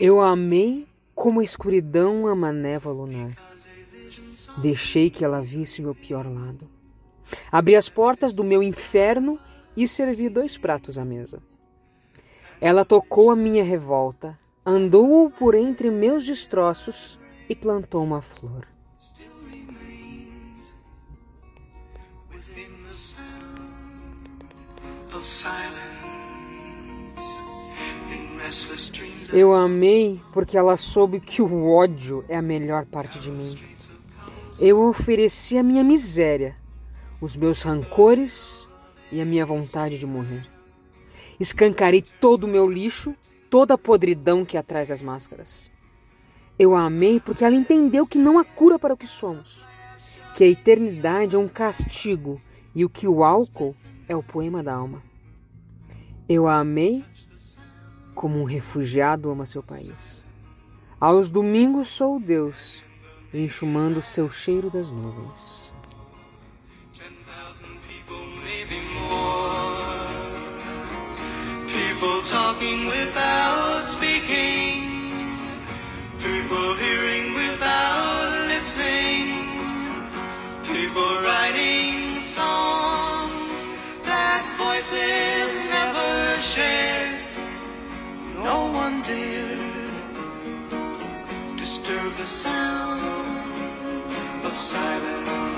Eu amei como a escuridão ama a névoa lunar. Deixei que ela visse meu pior lado. Abri as portas do meu inferno e servi dois pratos à mesa. Ela tocou a minha revolta, andou por entre meus destroços e plantou uma flor. Eu amei porque ela soube que o ódio é a melhor parte de mim. Eu ofereci a minha miséria, os meus rancores e a minha vontade de morrer. Escancarei todo o meu lixo, toda a podridão que atrás das máscaras. Eu a amei porque ela entendeu que não há cura para o que somos, que a eternidade é um castigo e o que o álcool é o poema da alma. Eu a amei como um refugiado ama seu país. Aos domingos sou Deus, enxumando seu cheiro das nuvens. People talking without Disturb the sound of silence.